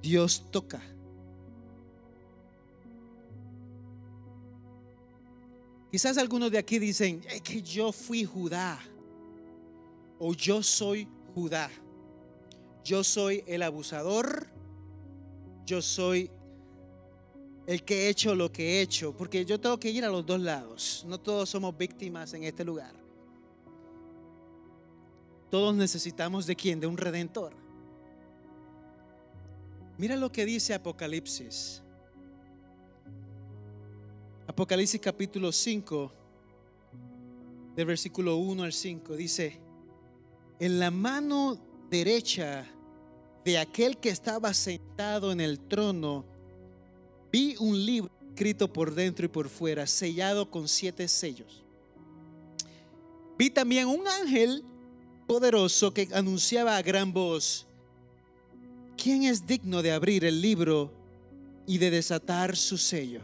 Dios toca. Quizás algunos de aquí dicen, es que yo fui Judá o yo soy Judá. Yo soy el abusador, yo soy el que he hecho lo que he hecho, porque yo tengo que ir a los dos lados. No todos somos víctimas en este lugar. Todos necesitamos de quién? De un redentor. Mira lo que dice Apocalipsis. Apocalipsis capítulo 5, del versículo 1 al 5, dice, en la mano derecha de aquel que estaba sentado en el trono, vi un libro escrito por dentro y por fuera, sellado con siete sellos. Vi también un ángel poderoso que anunciaba a gran voz, ¿quién es digno de abrir el libro y de desatar su sello?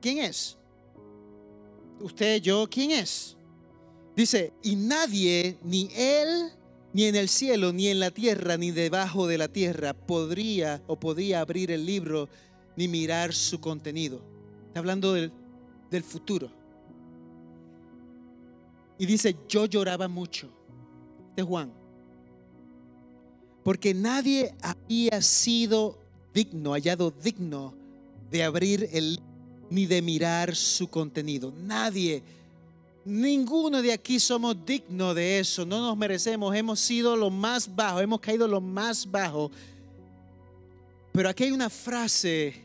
¿Quién es? Usted, yo, ¿quién es? Dice, y nadie, ni él, ni en el cielo, ni en la tierra, ni debajo de la tierra, podría o podía abrir el libro ni mirar su contenido. Está hablando del, del futuro. Y dice, yo lloraba mucho. De Juan. Porque nadie había sido digno, hallado digno de abrir el ni de mirar su contenido. Nadie, ninguno de aquí somos dignos de eso. No nos merecemos. Hemos sido lo más bajo, hemos caído lo más bajo. Pero aquí hay una frase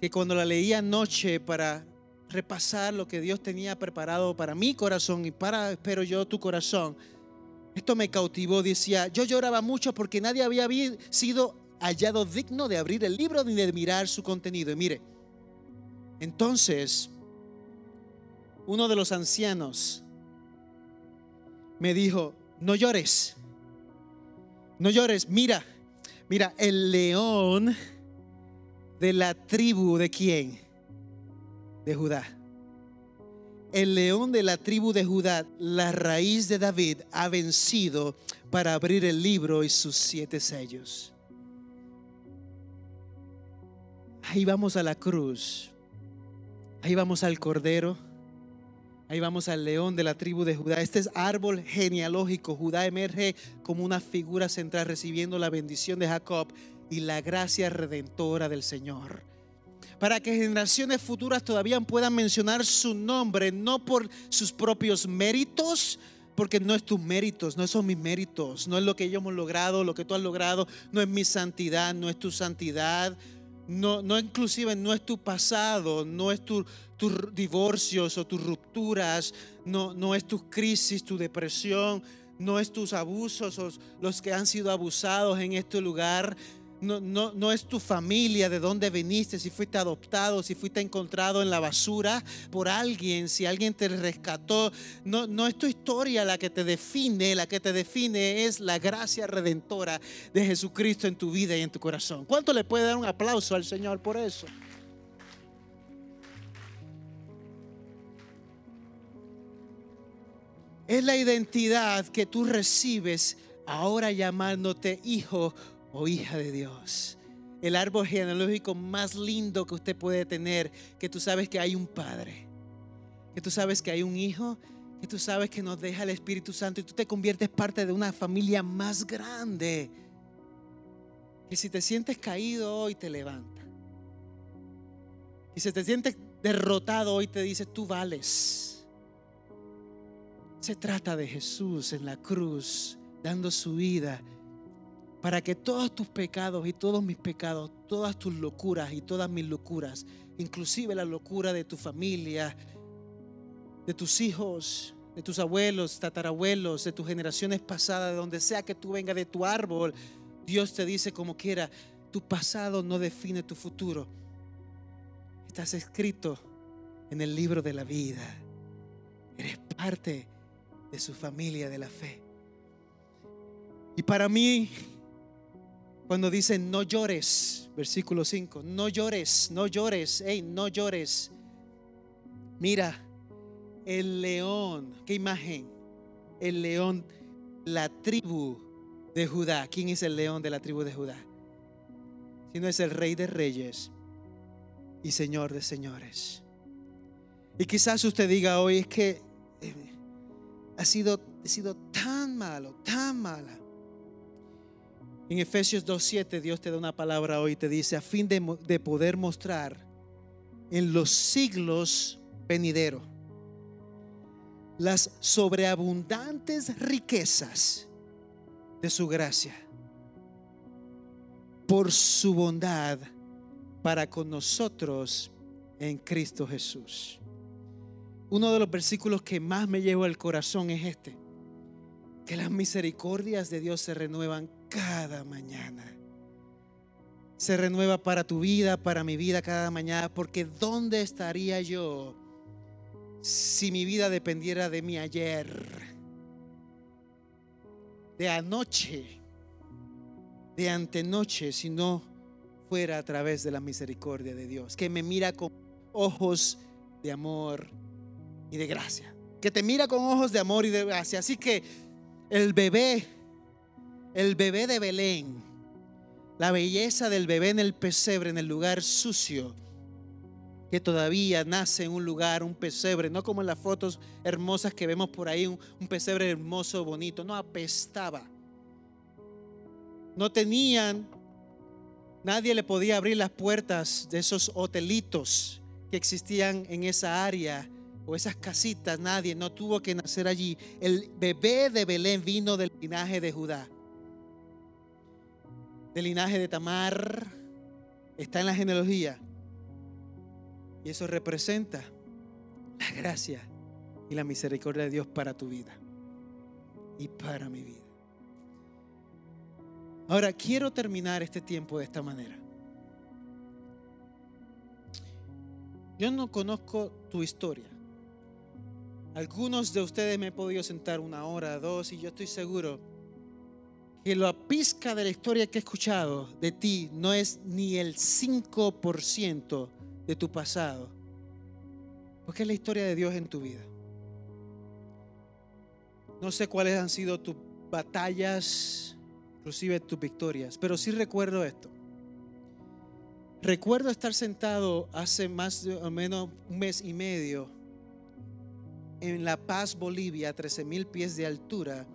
que cuando la leí anoche para repasar lo que Dios tenía preparado para mi corazón y para, espero yo, tu corazón, esto me cautivó. Decía, yo lloraba mucho porque nadie había sido hallado digno de abrir el libro ni de mirar su contenido. Y mire, entonces, uno de los ancianos me dijo, no llores, no llores, mira, mira, el león de la tribu de quién? De Judá. El león de la tribu de Judá, la raíz de David, ha vencido para abrir el libro y sus siete sellos. Ahí vamos a la cruz Ahí vamos al Cordero. Ahí vamos al león de la tribu de Judá. Este es árbol genealógico. Judá emerge como una figura central recibiendo la bendición de Jacob y la gracia redentora del Señor. Para que generaciones futuras todavía puedan mencionar su nombre, no por sus propios méritos, porque no es tus méritos, no son mis méritos, no es lo que yo hemos logrado, lo que tú has logrado, no es mi santidad, no es tu santidad, no, no inclusive no es tu pasado, no es tus divorcios o tus rupturas, no, no es tu crisis, tu depresión, no es tus abusos o los que han sido abusados en este lugar, no, no, no, es tu familia, de dónde viniste, si fuiste adoptado, si fuiste encontrado en la basura por alguien, si alguien te rescató. No, no es tu historia la que te define, la que te define es la gracia redentora de Jesucristo en tu vida y en tu corazón. ¿Cuánto le puede dar un aplauso al Señor por eso? Es la identidad que tú recibes ahora llamándote hijo o hija de Dios. El árbol genealógico más lindo que usted puede tener, que tú sabes que hay un Padre, que tú sabes que hay un Hijo, que tú sabes que nos deja el Espíritu Santo y tú te conviertes parte de una familia más grande. Y si te sientes caído hoy te levanta. Y si te sientes derrotado hoy te dice, tú vales. Se trata de Jesús en la cruz, dando su vida para que todos tus pecados y todos mis pecados, todas tus locuras y todas mis locuras, inclusive la locura de tu familia, de tus hijos, de tus abuelos, tatarabuelos, de tus generaciones pasadas, de donde sea que tú vengas de tu árbol, Dios te dice como quiera, tu pasado no define tu futuro. Estás escrito en el libro de la vida. Eres parte de su familia de la fe. Y para mí cuando dice no llores, versículo 5, no llores, no llores, hey, no llores. Mira, el león, qué imagen, el león, la tribu de Judá. ¿Quién es el león de la tribu de Judá? Si no es el rey de reyes y señor de señores. Y quizás usted diga hoy es que eh, ha sido, ha sido tan malo, tan mala en Efesios 2.7 Dios te da una palabra hoy te dice, a fin de, de poder mostrar en los siglos venideros las sobreabundantes riquezas de su gracia por su bondad para con nosotros en Cristo Jesús. Uno de los versículos que más me llevo al corazón es este, que las misericordias de Dios se renuevan cada mañana. Se renueva para tu vida, para mi vida cada mañana, porque ¿dónde estaría yo si mi vida dependiera de mi ayer? De anoche, de antenoche, si no fuera a través de la misericordia de Dios, que me mira con ojos de amor y de gracia, que te mira con ojos de amor y de gracia. Así que el bebé el bebé de Belén, la belleza del bebé en el pesebre, en el lugar sucio, que todavía nace en un lugar, un pesebre, no como en las fotos hermosas que vemos por ahí, un, pesebre hermoso, bonito, no apestaba. No tenían, nadie le podía abrir las puertas de esos hotelitos que existían en esa área o esas casitas, nadie, no tuvo que nacer allí. El bebé de Belén vino del linaje de Judá del linaje de Tamar está en la genealogía. Y eso representa la gracia y la misericordia de Dios para tu vida y para mi vida. Ahora, quiero terminar este tiempo de esta manera. Yo no conozco tu historia. Algunos de ustedes me he podido sentar una hora, dos, y yo estoy seguro que la pizca de la historia que he escuchado de ti no es ni el 5% de tu pasado, porque es la historia de Dios en tu vida. No sé cuáles han sido tus batallas, inclusive tus victorias, pero sí recuerdo esto. Recuerdo estar sentado hace más o menos un mes y medio en La Paz, Bolivia, a 13 mil pies de altura,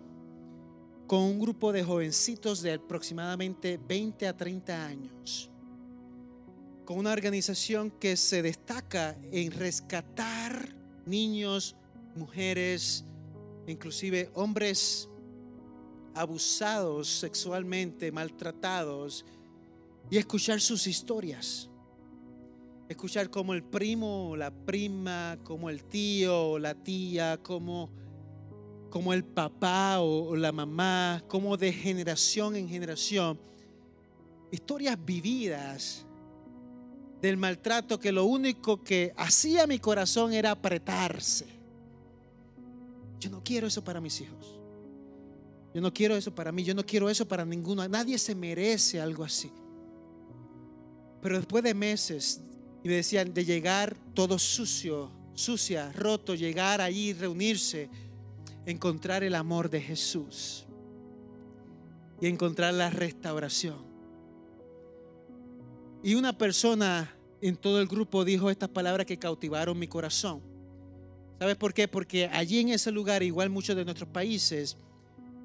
con un grupo de jovencitos de aproximadamente 20 a 30 años, con una organización que se destaca en rescatar niños, mujeres, inclusive hombres abusados sexualmente, maltratados, y escuchar sus historias. Escuchar como el primo, la prima, como el tío, la tía, como, como el papá o, la mamá, como de generación en generación. Historias vividas del maltrato que lo único que hacía mi corazón era apretarse. Yo no quiero eso para mis hijos. Yo no quiero eso para mí. Yo no quiero eso para ninguno. Nadie se merece algo así. Pero después de meses, y me decían, de llegar todo sucio, sucia, roto, llegar allí, reunirse, encontrar el amor de Jesús y encontrar la restauración. Y una persona en todo el grupo dijo estas palabras que cautivaron mi corazón. ¿Sabes por qué? Porque allí en ese lugar, igual muchos de nuestros países,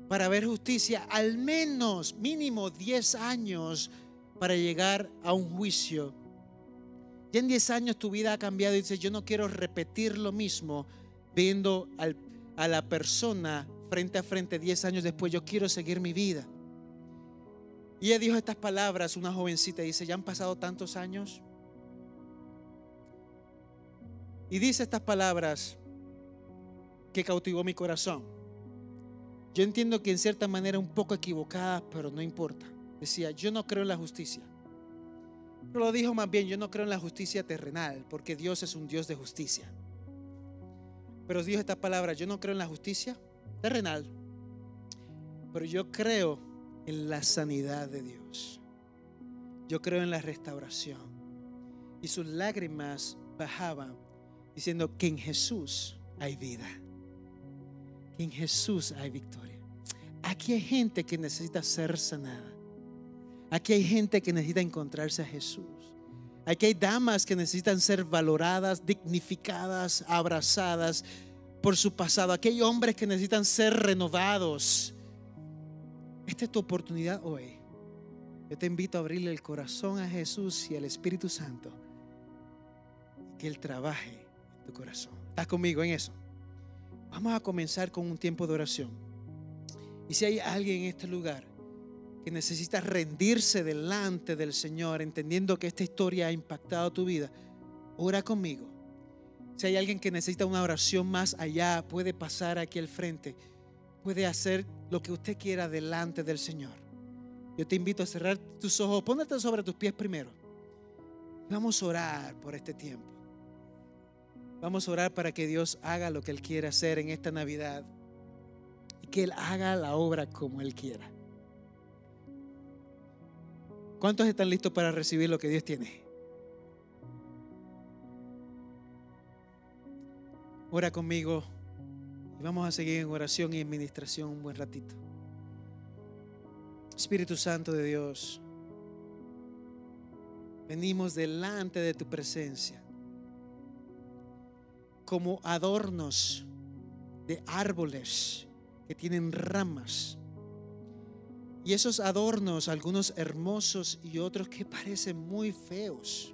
para ver justicia, al menos mínimo 10 años para llegar a un juicio. Ya en 10 años tu vida ha cambiado y dices, yo no quiero repetir lo mismo viendo a la persona frente a frente 10 años después, yo quiero seguir mi vida. Y ella dijo estas palabras, una jovencita, dice, ya han pasado tantos años. Y dice estas palabras que cautivó mi corazón. Yo entiendo que en cierta manera un poco equivocada, pero no importa. Decía, yo no creo en la justicia. Pero lo dijo más bien, yo no creo en la justicia terrenal, porque Dios es un Dios de justicia. Pero dijo esta palabra, yo no creo en la justicia terrenal, pero yo creo en la sanidad de Dios. Yo creo en la restauración. Y sus lágrimas bajaban diciendo que en Jesús hay vida. Que en Jesús hay victoria. Aquí hay gente que necesita ser sanada. Aquí hay gente que necesita encontrarse a Jesús. Aquí hay damas que necesitan ser valoradas, dignificadas, abrazadas por su pasado. Aquí hay hombres que necesitan ser renovados. Esta es tu oportunidad hoy. Yo te invito a abrirle el corazón a Jesús y al Espíritu Santo. Que Él trabaje en tu corazón. ¿Estás conmigo en eso? Vamos a comenzar con un tiempo de oración. Y si hay alguien en este lugar que necesitas rendirse delante del Señor, entendiendo que esta historia ha impactado tu vida, ora conmigo. Si hay alguien que necesita una oración más allá, puede pasar aquí al frente. Puede hacer lo que usted quiera delante del Señor. Yo te invito a cerrar tus ojos, pónete sobre tus pies primero. Vamos a orar por este tiempo. Vamos a orar para que Dios haga lo que Él quiere hacer en esta Navidad y que Él haga la obra como Él quiera. ¿Cuántos están listos para recibir lo que Dios tiene? Ora conmigo y vamos a seguir en oración y administración un buen ratito. Espíritu Santo de Dios, venimos delante de tu presencia como adornos de árboles que tienen ramas y esos adornos, algunos hermosos y otros que parecen muy feos,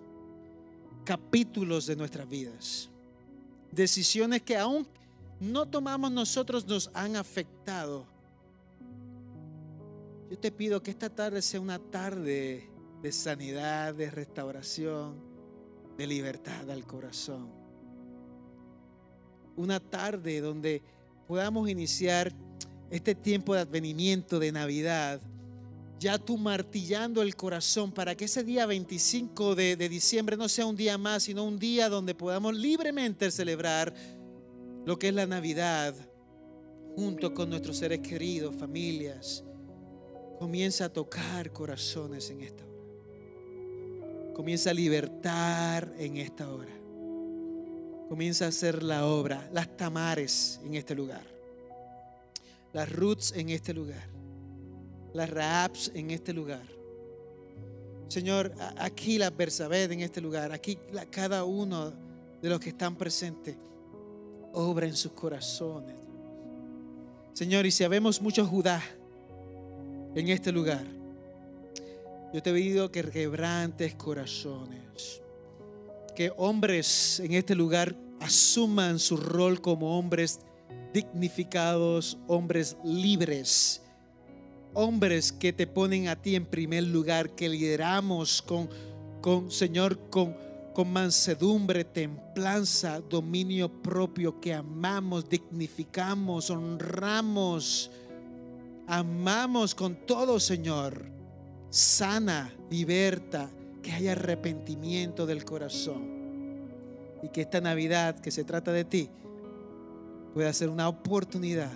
capítulos de nuestras vidas. Decisiones que aún no tomamos nosotros nos han afectado. Yo te pido que esta tarde sea una tarde de sanidad, de restauración, de libertad al corazón. Una tarde donde podamos iniciar este tiempo de advenimiento, de Navidad, ya tú martillando el corazón para que ese día 25 de, de, diciembre no sea un día más, sino un día donde podamos libremente celebrar lo que es la Navidad junto con nuestros seres queridos, familias. Comienza a tocar corazones en esta hora. Comienza a libertar en esta hora. Comienza a hacer la obra, las tamares en este lugar las roots en este lugar, las Raabs en este lugar. Señor, aquí la Bersabed en este lugar, aquí cada uno de los que están presentes. Obra en sus corazones. Señor, y si habemos muchos Judá en este lugar, yo te he pedido que quebrantes corazones, que hombres en este lugar asuman su rol como hombres dignificados, hombres libres, hombres que te ponen a ti en primer lugar, que lideramos con, con Señor, con, con mansedumbre, templanza, dominio propio, que amamos, dignificamos, honramos, amamos con todo, Señor. Sana, liberta, que haya arrepentimiento del corazón. Y que esta Navidad que se trata de ti pueda ser una oportunidad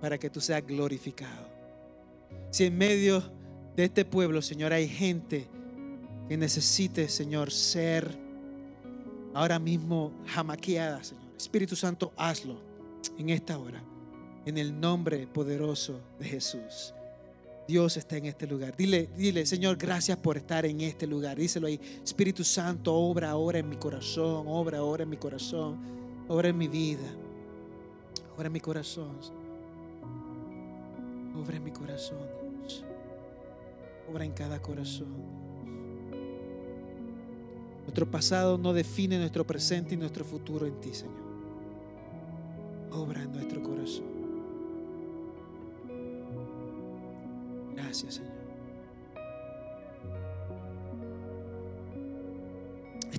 para que tú seas glorificado. Si en medio de este pueblo, Señor, hay gente que necesite, Señor, ser ahora mismo jamaqueada, Señor. Espíritu Santo, hazlo en esta hora, en el nombre poderoso de Jesús. Dios está en este lugar. Dile, dile, Señor, gracias por estar en este lugar. Díselo ahí. Espíritu Santo, obra ahora en mi corazón, obra ahora en mi corazón, obra en mi vida, obra en mi corazón. Obra en mi corazón. Obra en cada corazón. Nuestro pasado no define nuestro presente y nuestro futuro en ti, Señor. Obra en nuestro corazón. Gracias, Señor.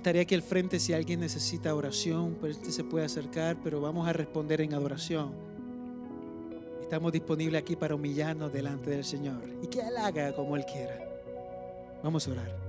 Estaré aquí al frente si alguien necesita oración, este se puede acercar, pero vamos a responder en adoración. Estamos disponibles aquí para humillarnos delante del Señor y que Él haga como Él quiera. Vamos a orar.